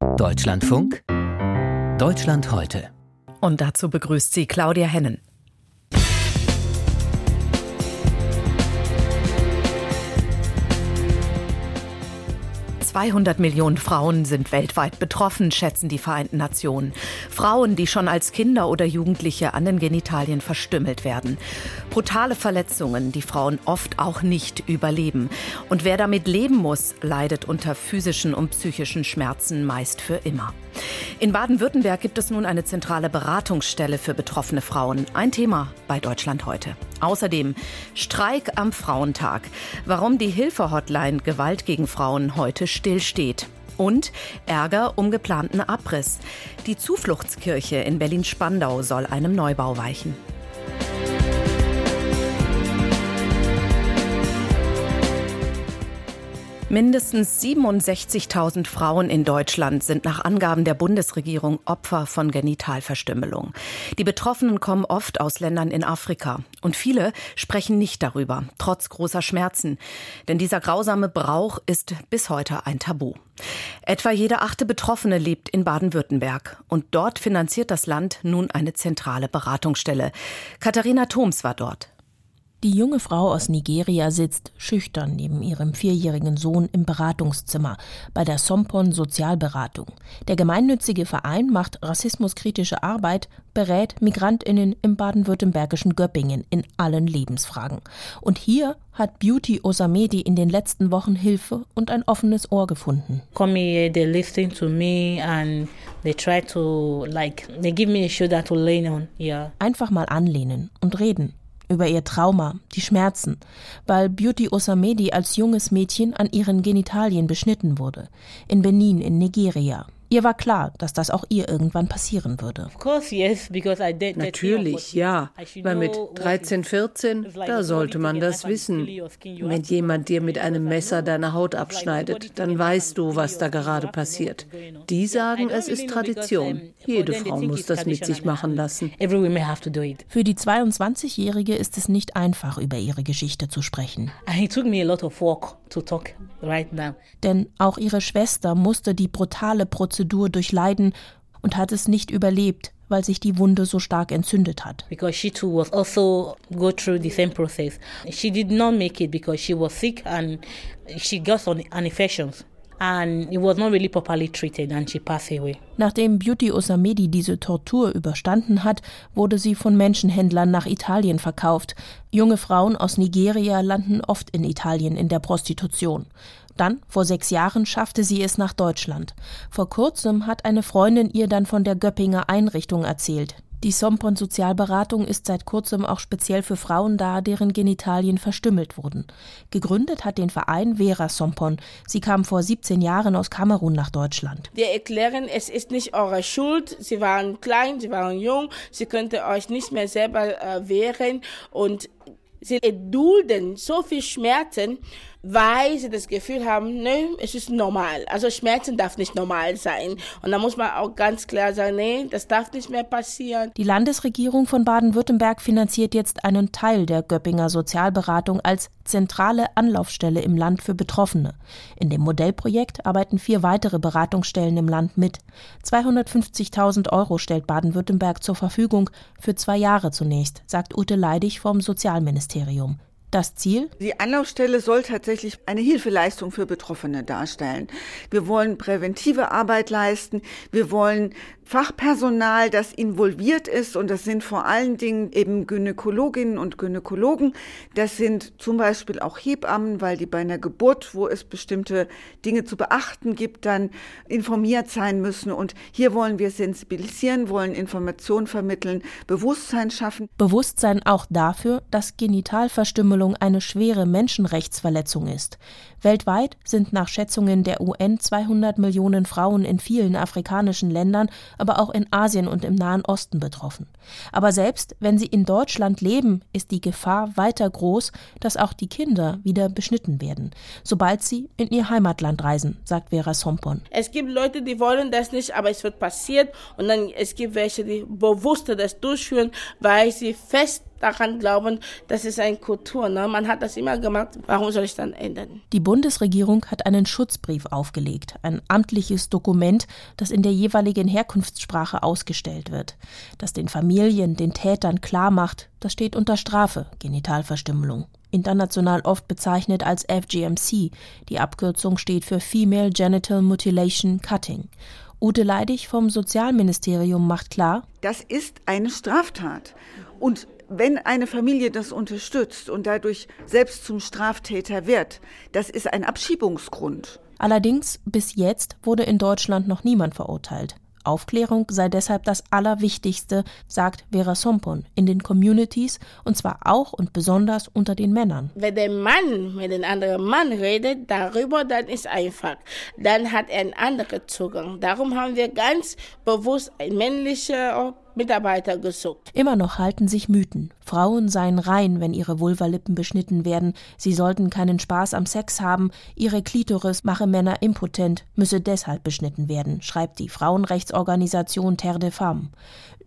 Deutschlandfunk Deutschland heute. Und dazu begrüßt sie Claudia Hennen. 200 Millionen Frauen sind weltweit betroffen, schätzen die Vereinten Nationen. Frauen, die schon als Kinder oder Jugendliche an den Genitalien verstümmelt werden. Brutale Verletzungen, die Frauen oft auch nicht überleben. Und wer damit leben muss, leidet unter physischen und psychischen Schmerzen meist für immer. In Baden-Württemberg gibt es nun eine zentrale Beratungsstelle für betroffene Frauen. Ein Thema bei Deutschland heute. Außerdem Streik am Frauentag. Warum die Hilfehotline Gewalt gegen Frauen heute stillsteht. Und Ärger um geplanten Abriss. Die Zufluchtskirche in Berlin-Spandau soll einem Neubau weichen. Mindestens 67.000 Frauen in Deutschland sind nach Angaben der Bundesregierung Opfer von Genitalverstümmelung. Die Betroffenen kommen oft aus Ländern in Afrika. Und viele sprechen nicht darüber, trotz großer Schmerzen. Denn dieser grausame Brauch ist bis heute ein Tabu. Etwa jede achte Betroffene lebt in Baden-Württemberg. Und dort finanziert das Land nun eine zentrale Beratungsstelle. Katharina Thoms war dort. Die junge Frau aus Nigeria sitzt schüchtern neben ihrem vierjährigen Sohn im Beratungszimmer bei der Sompon Sozialberatung. Der gemeinnützige Verein macht rassismuskritische Arbeit, berät Migrantinnen im baden-württembergischen Göppingen in allen Lebensfragen. Und hier hat Beauty Osamedi in den letzten Wochen Hilfe und ein offenes Ohr gefunden. Come here, they listen to me and they try to like they give me a shoulder to lean on. Yeah. Einfach mal anlehnen und reden über ihr Trauma, die Schmerzen, weil Beauty Osamedi als junges Mädchen an ihren Genitalien beschnitten wurde, in Benin in Nigeria. Ihr war klar, dass das auch ihr irgendwann passieren würde. Natürlich, ja. Weil mit 13, 14, da sollte man das wissen. Wenn jemand dir mit einem Messer deine Haut abschneidet, dann weißt du, was da gerade passiert. Die sagen, es ist Tradition. Jede Frau muss das mit sich machen lassen. Für die 22-Jährige ist es nicht einfach, über ihre Geschichte zu sprechen. Denn auch ihre Schwester musste die brutale Prozedur Prozedur durchleiden und hat es nicht überlebt, weil sich die Wunde so stark entzündet hat. Because she too was also go through the same process. She did not make it because she was sick and she got an infections. And it was not really properly treated and she passed away. Nachdem Beauty Osamedi diese Tortur überstanden hat, wurde sie von Menschenhändlern nach Italien verkauft. Junge Frauen aus Nigeria landen oft in Italien in der Prostitution. Dann, vor sechs Jahren, schaffte sie es nach Deutschland. Vor kurzem hat eine Freundin ihr dann von der Göppinger Einrichtung erzählt. Die Sompon Sozialberatung ist seit kurzem auch speziell für Frauen da, deren Genitalien verstümmelt wurden. Gegründet hat den Verein Vera Sompon. Sie kam vor 17 Jahren aus Kamerun nach Deutschland. Wir erklären, es ist nicht eure Schuld. Sie waren klein, sie waren jung, sie könnte euch nicht mehr selber äh, wehren und sie erdulden so viel Schmerzen weil sie das Gefühl haben, ne, es ist normal. Also Schmerzen darf nicht normal sein. Und da muss man auch ganz klar sagen, nee, das darf nicht mehr passieren. Die Landesregierung von Baden-Württemberg finanziert jetzt einen Teil der Göppinger Sozialberatung als zentrale Anlaufstelle im Land für Betroffene. In dem Modellprojekt arbeiten vier weitere Beratungsstellen im Land mit. 250.000 Euro stellt Baden-Württemberg zur Verfügung, für zwei Jahre zunächst, sagt Ute Leidig vom Sozialministerium. Das Ziel? Die Anlaufstelle soll tatsächlich eine Hilfeleistung für Betroffene darstellen. Wir wollen präventive Arbeit leisten. Wir wollen Fachpersonal, das involviert ist, und das sind vor allen Dingen eben Gynäkologinnen und Gynäkologen. Das sind zum Beispiel auch Hebammen, weil die bei einer Geburt, wo es bestimmte Dinge zu beachten gibt, dann informiert sein müssen. Und hier wollen wir sensibilisieren, wollen Informationen vermitteln, Bewusstsein schaffen. Bewusstsein auch dafür, dass Genitalverstümmelung eine schwere Menschenrechtsverletzung ist. Weltweit sind nach Schätzungen der UN 200 Millionen Frauen in vielen afrikanischen Ländern aber auch in Asien und im Nahen Osten betroffen. Aber selbst wenn sie in Deutschland leben, ist die Gefahr weiter groß, dass auch die Kinder wieder beschnitten werden, sobald sie in ihr Heimatland reisen, sagt Vera Sompon. Es gibt Leute, die wollen das nicht, aber es wird passiert und dann es gibt welche, die bewusst das durchführen, weil sie fest daran glauben, das ist eine Kultur. Ne? Man hat das immer gemacht, warum soll ich dann ändern? Die Bundesregierung hat einen Schutzbrief aufgelegt, ein amtliches Dokument, das in der jeweiligen Herkunftssprache ausgestellt wird, das den Familien, den Tätern klar macht, das steht unter Strafe, Genitalverstümmelung. International oft bezeichnet als FGMC. Die Abkürzung steht für Female Genital Mutilation Cutting. Ute Leidig vom Sozialministerium macht klar, das ist eine Straftat. Und wenn eine Familie das unterstützt und dadurch selbst zum Straftäter wird, das ist ein Abschiebungsgrund. Allerdings, bis jetzt wurde in Deutschland noch niemand verurteilt. Aufklärung sei deshalb das Allerwichtigste, sagt Vera Sompon, in den Communities und zwar auch und besonders unter den Männern. Wenn der Mann mit einem anderen Mann redet darüber, dann ist einfach. Dann hat er einen anderen Zugang. Darum haben wir ganz bewusst ein männlicher Mitarbeiter gesucht. Immer noch halten sich Mythen. Frauen seien rein, wenn ihre Vulvalippen beschnitten werden. Sie sollten keinen Spaß am Sex haben. Ihre Klitoris mache Männer impotent, müsse deshalb beschnitten werden, schreibt die Frauenrechtsorganisation Terre de Femmes.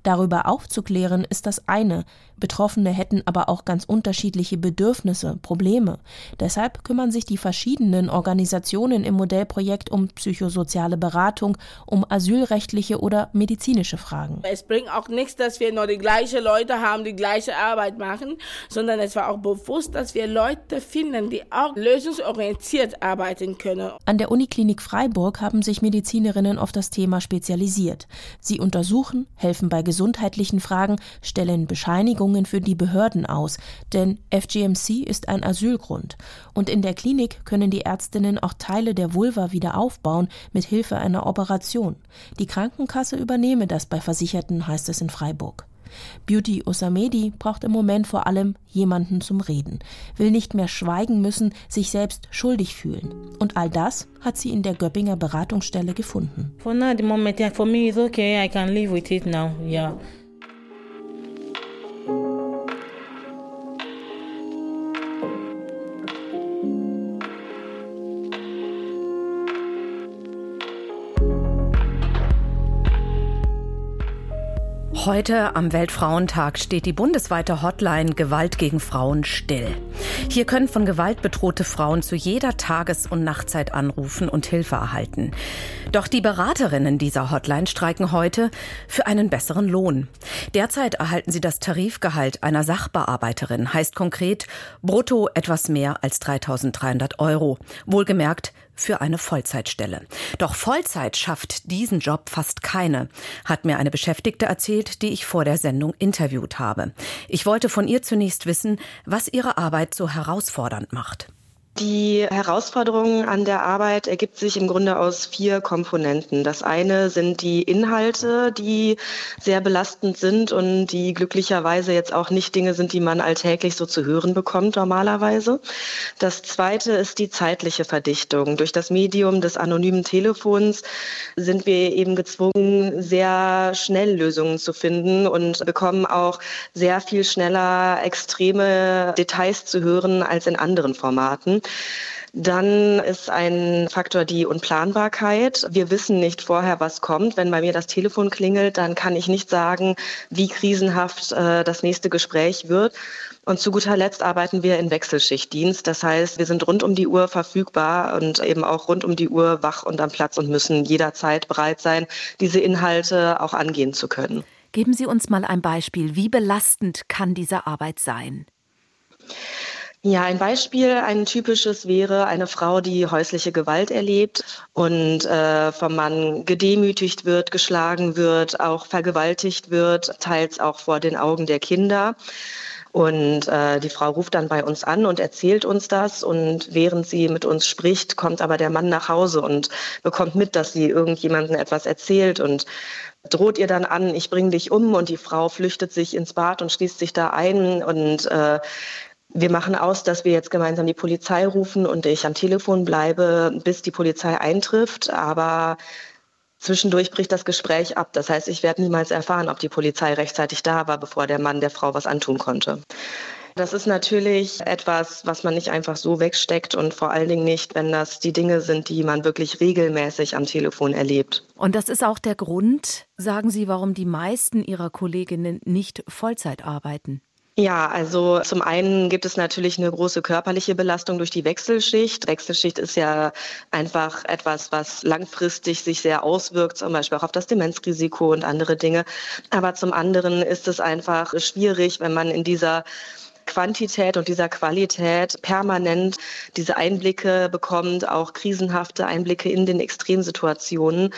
Darüber aufzuklären ist das eine, Betroffene hätten aber auch ganz unterschiedliche Bedürfnisse, Probleme. Deshalb kümmern sich die verschiedenen Organisationen im Modellprojekt um psychosoziale Beratung, um asylrechtliche oder medizinische Fragen. Es bringt auch nichts, dass wir nur die gleichen Leute haben, die gleiche Arbeit machen, sondern es war auch bewusst, dass wir Leute finden, die auch lösungsorientiert arbeiten können. An der Uniklinik Freiburg haben sich Medizinerinnen auf das Thema spezialisiert. Sie untersuchen, helfen bei gesundheitlichen Fragen, stellen Bescheinigungen für die Behörden aus, denn FGMC ist ein Asylgrund. Und in der Klinik können die Ärztinnen auch Teile der Vulva wieder aufbauen mit Hilfe einer Operation. Die Krankenkasse übernehme das bei Versicherten, heißt es in Freiburg. Beauty Osamedi braucht im Moment vor allem jemanden zum Reden, will nicht mehr schweigen müssen, sich selbst schuldig fühlen. Und all das hat sie in der Göppinger Beratungsstelle gefunden. For now, the moment, for me, it's okay. I can live with it now. Yeah. Heute am Weltfrauentag steht die bundesweite Hotline Gewalt gegen Frauen still. Hier können von Gewalt bedrohte Frauen zu jeder Tages- und Nachtzeit anrufen und Hilfe erhalten. Doch die Beraterinnen dieser Hotline streiken heute für einen besseren Lohn. Derzeit erhalten sie das Tarifgehalt einer Sachbearbeiterin, heißt konkret brutto etwas mehr als 3300 Euro. Wohlgemerkt für eine Vollzeitstelle. Doch Vollzeit schafft diesen Job fast keine, hat mir eine Beschäftigte erzählt, die ich vor der Sendung interviewt habe. Ich wollte von ihr zunächst wissen, was ihre Arbeit so herausfordernd macht. Die Herausforderung an der Arbeit ergibt sich im Grunde aus vier Komponenten. Das eine sind die Inhalte, die sehr belastend sind und die glücklicherweise jetzt auch nicht Dinge sind, die man alltäglich so zu hören bekommt normalerweise. Das zweite ist die zeitliche Verdichtung. Durch das Medium des anonymen Telefons sind wir eben gezwungen, sehr schnell Lösungen zu finden und bekommen auch sehr viel schneller extreme Details zu hören als in anderen Formaten. Dann ist ein Faktor die Unplanbarkeit. Wir wissen nicht vorher, was kommt. Wenn bei mir das Telefon klingelt, dann kann ich nicht sagen, wie krisenhaft äh, das nächste Gespräch wird. Und zu guter Letzt arbeiten wir in Wechselschichtdienst. Das heißt, wir sind rund um die Uhr verfügbar und eben auch rund um die Uhr wach und am Platz und müssen jederzeit bereit sein, diese Inhalte auch angehen zu können. Geben Sie uns mal ein Beispiel. Wie belastend kann diese Arbeit sein? Ja, ein Beispiel, ein typisches wäre eine Frau, die häusliche Gewalt erlebt und äh, vom Mann gedemütigt wird, geschlagen wird, auch vergewaltigt wird, teils auch vor den Augen der Kinder. Und äh, die Frau ruft dann bei uns an und erzählt uns das. Und während sie mit uns spricht, kommt aber der Mann nach Hause und bekommt mit, dass sie irgendjemandem etwas erzählt und droht ihr dann an, ich bringe dich um. Und die Frau flüchtet sich ins Bad und schließt sich da ein und äh, wir machen aus, dass wir jetzt gemeinsam die Polizei rufen und ich am Telefon bleibe, bis die Polizei eintrifft. Aber Zwischendurch bricht das Gespräch ab. Das heißt, ich werde niemals erfahren, ob die Polizei rechtzeitig da war, bevor der Mann der Frau was antun konnte. Das ist natürlich etwas, was man nicht einfach so wegsteckt und vor allen Dingen nicht, wenn das die Dinge sind, die man wirklich regelmäßig am Telefon erlebt. Und das ist auch der Grund, sagen Sie, warum die meisten Ihrer Kolleginnen nicht Vollzeit arbeiten. Ja, also zum einen gibt es natürlich eine große körperliche Belastung durch die Wechselschicht. Wechselschicht ist ja einfach etwas, was langfristig sich sehr auswirkt, zum Beispiel auch auf das Demenzrisiko und andere Dinge. Aber zum anderen ist es einfach schwierig, wenn man in dieser Quantität und dieser Qualität permanent diese Einblicke bekommt, auch krisenhafte Einblicke in den Extremsituationen.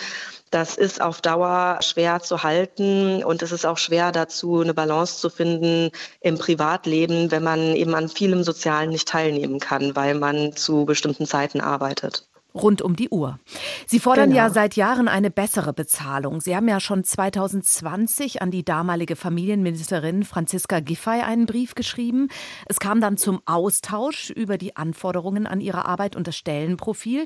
Das ist auf Dauer schwer zu halten und es ist auch schwer dazu, eine Balance zu finden im Privatleben, wenn man eben an vielem Sozialen nicht teilnehmen kann, weil man zu bestimmten Zeiten arbeitet rund um die Uhr. Sie fordern genau. ja seit Jahren eine bessere Bezahlung. Sie haben ja schon 2020 an die damalige Familienministerin Franziska Giffey einen Brief geschrieben. Es kam dann zum Austausch über die Anforderungen an ihre Arbeit und das Stellenprofil.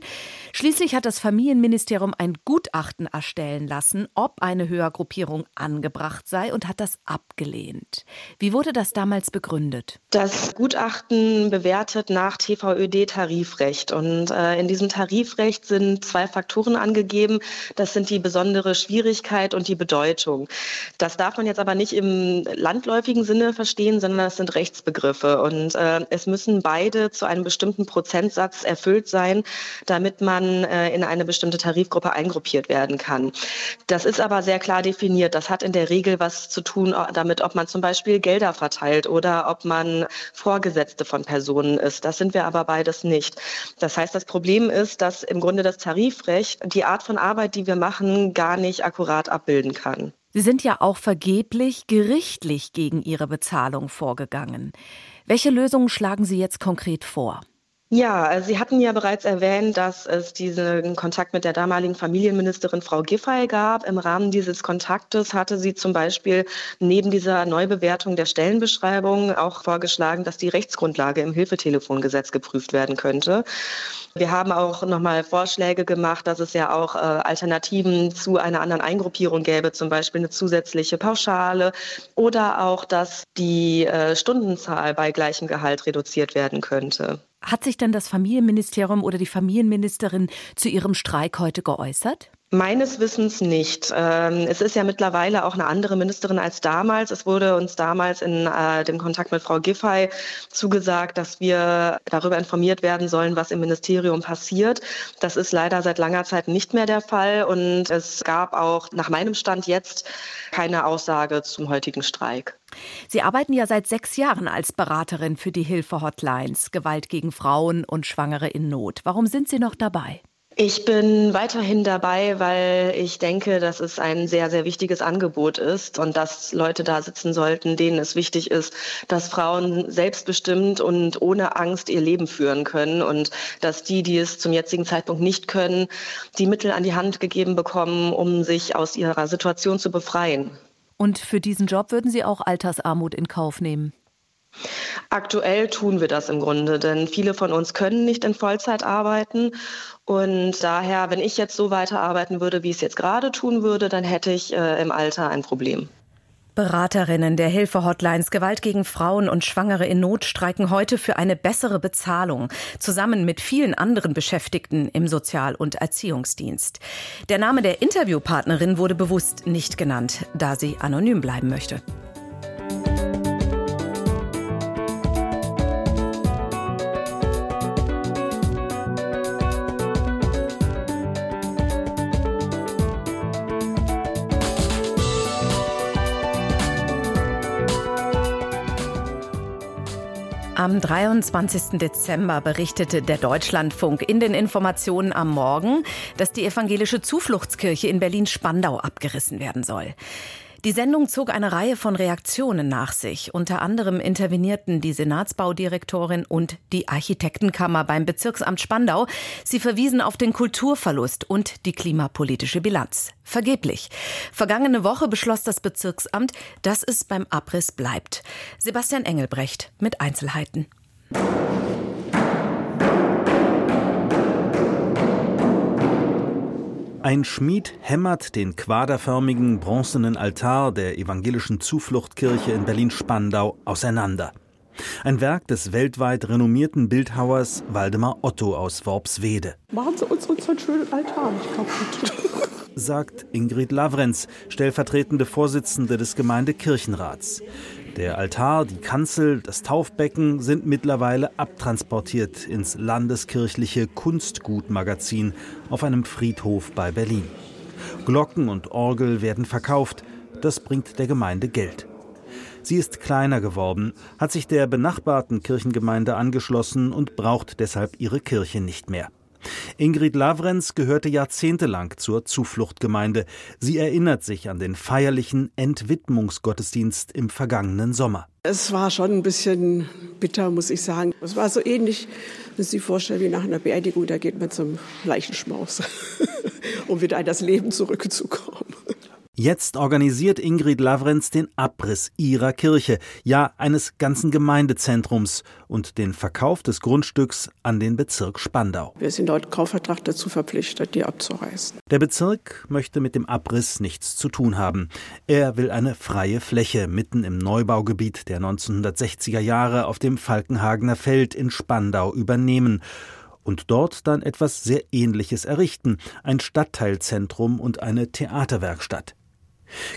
Schließlich hat das Familienministerium ein Gutachten erstellen lassen, ob eine Höhergruppierung angebracht sei und hat das abgelehnt. Wie wurde das damals begründet? Das Gutachten bewertet nach TVÖD-Tarifrecht und äh, in diesem Tarif Tarifrecht sind zwei Faktoren angegeben. Das sind die besondere Schwierigkeit und die Bedeutung. Das darf man jetzt aber nicht im landläufigen Sinne verstehen, sondern das sind Rechtsbegriffe. Und äh, es müssen beide zu einem bestimmten Prozentsatz erfüllt sein, damit man äh, in eine bestimmte Tarifgruppe eingruppiert werden kann. Das ist aber sehr klar definiert. Das hat in der Regel was zu tun äh, damit, ob man zum Beispiel Gelder verteilt oder ob man Vorgesetzte von Personen ist. Das sind wir aber beides nicht. Das heißt, das Problem ist, dass dass im Grunde das Tarifrecht die Art von Arbeit, die wir machen, gar nicht akkurat abbilden kann. Sie sind ja auch vergeblich gerichtlich gegen Ihre Bezahlung vorgegangen. Welche Lösungen schlagen Sie jetzt konkret vor? Ja, Sie hatten ja bereits erwähnt, dass es diesen Kontakt mit der damaligen Familienministerin Frau Giffey gab. Im Rahmen dieses Kontaktes hatte sie zum Beispiel neben dieser Neubewertung der Stellenbeschreibung auch vorgeschlagen, dass die Rechtsgrundlage im Hilfetelefongesetz geprüft werden könnte. Wir haben auch nochmal Vorschläge gemacht, dass es ja auch äh, Alternativen zu einer anderen Eingruppierung gäbe, zum Beispiel eine zusätzliche Pauschale oder auch, dass die äh, Stundenzahl bei gleichem Gehalt reduziert werden könnte. Hat sich denn das Familienministerium oder die Familienministerin zu Ihrem Streik heute geäußert? Meines Wissens nicht. Ähm, es ist ja mittlerweile auch eine andere Ministerin als damals. Es wurde uns damals in äh, dem Kontakt mit Frau Giffey zugesagt, dass wir darüber informiert werden sollen, was im Ministerium passiert. Das ist leider seit langer Zeit nicht mehr der Fall. Und es gab auch nach meinem Stand jetzt keine Aussage zum heutigen Streik. Sie arbeiten ja seit sechs Jahren als Beraterin für die Hilfe-Hotlines Gewalt gegen Frauen und Schwangere in Not. Warum sind Sie noch dabei? Ich bin weiterhin dabei, weil ich denke, dass es ein sehr, sehr wichtiges Angebot ist und dass Leute da sitzen sollten, denen es wichtig ist, dass Frauen selbstbestimmt und ohne Angst ihr Leben führen können und dass die, die es zum jetzigen Zeitpunkt nicht können, die Mittel an die Hand gegeben bekommen, um sich aus ihrer Situation zu befreien. Und für diesen Job würden Sie auch Altersarmut in Kauf nehmen? Aktuell tun wir das im Grunde, denn viele von uns können nicht in Vollzeit arbeiten. Und daher, wenn ich jetzt so weiterarbeiten würde, wie ich es jetzt gerade tun würde, dann hätte ich äh, im Alter ein Problem. Beraterinnen der Hilfe-Hotlines Gewalt gegen Frauen und Schwangere in Not streiken heute für eine bessere Bezahlung, zusammen mit vielen anderen Beschäftigten im Sozial- und Erziehungsdienst. Der Name der Interviewpartnerin wurde bewusst nicht genannt, da sie anonym bleiben möchte. Am 23. Dezember berichtete der Deutschlandfunk in den Informationen am Morgen, dass die evangelische Zufluchtskirche in Berlin-Spandau abgerissen werden soll. Die Sendung zog eine Reihe von Reaktionen nach sich. Unter anderem intervenierten die Senatsbaudirektorin und die Architektenkammer beim Bezirksamt Spandau. Sie verwiesen auf den Kulturverlust und die klimapolitische Bilanz. Vergeblich. Vergangene Woche beschloss das Bezirksamt, dass es beim Abriss bleibt. Sebastian Engelbrecht mit Einzelheiten. Ein Schmied hämmert den quaderförmigen bronzenen Altar der evangelischen Zufluchtkirche in Berlin-Spandau auseinander. Ein Werk des weltweit renommierten Bildhauers Waldemar Otto aus Worpswede. Machen Sie uns unseren schönen Altar nicht kaputt. Sagt Ingrid Lavrenz, stellvertretende Vorsitzende des Gemeindekirchenrats. Der Altar, die Kanzel, das Taufbecken sind mittlerweile abtransportiert ins landeskirchliche Kunstgutmagazin auf einem Friedhof bei Berlin. Glocken und Orgel werden verkauft, das bringt der Gemeinde Geld. Sie ist kleiner geworden, hat sich der benachbarten Kirchengemeinde angeschlossen und braucht deshalb ihre Kirche nicht mehr. Ingrid Lavrenz gehörte jahrzehntelang zur Zufluchtgemeinde. Sie erinnert sich an den feierlichen Entwidmungsgottesdienst im vergangenen Sommer. Es war schon ein bisschen bitter, muss ich sagen. Es war so ähnlich, wenn Sie sich vorstellen, wie nach einer Beerdigung, da geht man zum Leichenschmaus, um wieder in das Leben zurückzukommen. Jetzt organisiert Ingrid Lavrenz den Abriss ihrer Kirche, ja eines ganzen Gemeindezentrums und den Verkauf des Grundstücks an den Bezirk Spandau. Wir sind laut Kaufvertrag dazu verpflichtet, die abzureißen. Der Bezirk möchte mit dem Abriss nichts zu tun haben. Er will eine freie Fläche mitten im Neubaugebiet der 1960er Jahre auf dem Falkenhagener Feld in Spandau übernehmen und dort dann etwas sehr Ähnliches errichten, ein Stadtteilzentrum und eine Theaterwerkstatt.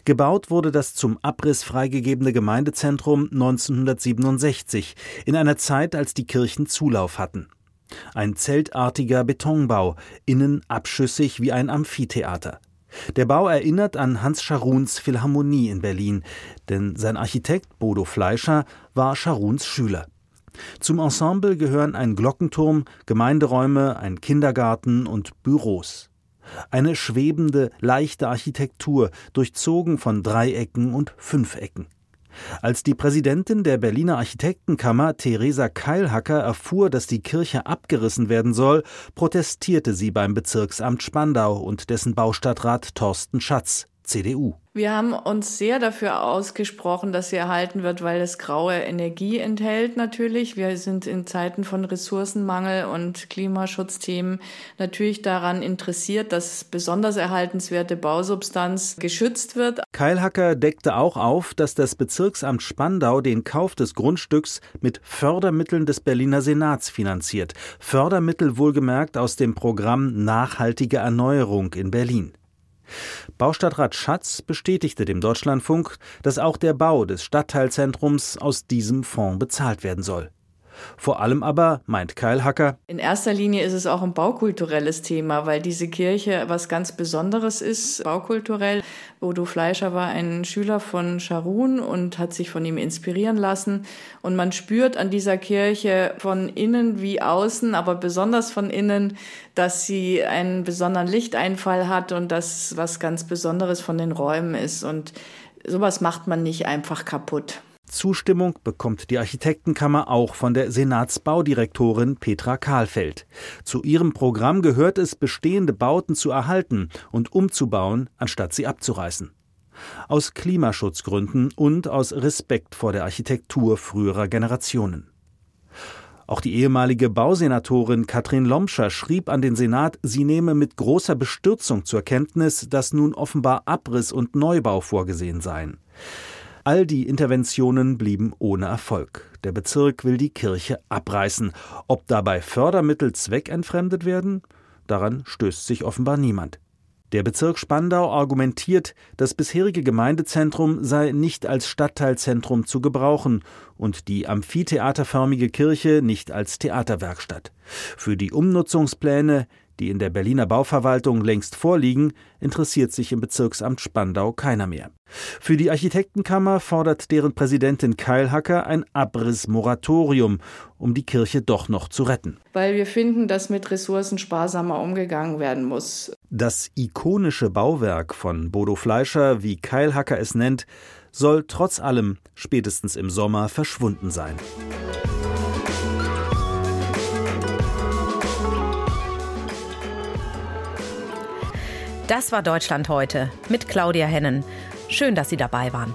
Gebaut wurde das zum Abriss freigegebene Gemeindezentrum 1967, in einer Zeit, als die Kirchen Zulauf hatten. Ein zeltartiger Betonbau, innen abschüssig wie ein Amphitheater. Der Bau erinnert an Hans Scharuns Philharmonie in Berlin, denn sein Architekt Bodo Fleischer war Scharuns Schüler. Zum Ensemble gehören ein Glockenturm, Gemeinderäume, ein Kindergarten und Büros. Eine schwebende, leichte Architektur, durchzogen von Dreiecken und Fünfecken. Als die Präsidentin der Berliner Architektenkammer, Theresa Keilhacker, erfuhr, dass die Kirche abgerissen werden soll, protestierte sie beim Bezirksamt Spandau und dessen Baustadtrat Thorsten Schatz. CDU. Wir haben uns sehr dafür ausgesprochen, dass sie erhalten wird, weil es graue Energie enthält natürlich. Wir sind in Zeiten von Ressourcenmangel und Klimaschutzthemen natürlich daran interessiert, dass besonders erhaltenswerte Bausubstanz geschützt wird. Keilhacker deckte auch auf, dass das Bezirksamt Spandau den Kauf des Grundstücks mit Fördermitteln des Berliner Senats finanziert. Fördermittel wohlgemerkt aus dem Programm Nachhaltige Erneuerung in Berlin. Baustadtrat Schatz bestätigte dem Deutschlandfunk, dass auch der Bau des Stadtteilzentrums aus diesem Fonds bezahlt werden soll. Vor allem aber, meint Keilhacker, in erster Linie ist es auch ein baukulturelles Thema, weil diese Kirche was ganz Besonderes ist, baukulturell. Bodo Fleischer war ein Schüler von Scharun und hat sich von ihm inspirieren lassen. Und man spürt an dieser Kirche von innen wie außen, aber besonders von innen, dass sie einen besonderen Lichteinfall hat und dass was ganz Besonderes von den Räumen ist. Und sowas macht man nicht einfach kaputt. Zustimmung bekommt die Architektenkammer auch von der Senatsbaudirektorin Petra Kahlfeld. Zu ihrem Programm gehört es, bestehende Bauten zu erhalten und umzubauen, anstatt sie abzureißen. Aus Klimaschutzgründen und aus Respekt vor der Architektur früherer Generationen. Auch die ehemalige Bausenatorin Katrin Lomscher schrieb an den Senat, sie nehme mit großer Bestürzung zur Kenntnis, dass nun offenbar Abriss und Neubau vorgesehen seien. All die Interventionen blieben ohne Erfolg. Der Bezirk will die Kirche abreißen. Ob dabei Fördermittel zweckentfremdet werden? Daran stößt sich offenbar niemand. Der Bezirk Spandau argumentiert, das bisherige Gemeindezentrum sei nicht als Stadtteilzentrum zu gebrauchen und die amphitheaterförmige Kirche nicht als Theaterwerkstatt. Für die Umnutzungspläne, die in der Berliner Bauverwaltung längst vorliegen, interessiert sich im Bezirksamt Spandau keiner mehr. Für die Architektenkammer fordert deren Präsidentin Keilhacker ein Abrissmoratorium, um die Kirche doch noch zu retten. Weil wir finden, dass mit Ressourcen sparsamer umgegangen werden muss. Das ikonische Bauwerk von Bodo Fleischer, wie Keilhacker es nennt, soll trotz allem spätestens im Sommer verschwunden sein. Das war Deutschland heute mit Claudia Hennen. Schön, dass Sie dabei waren.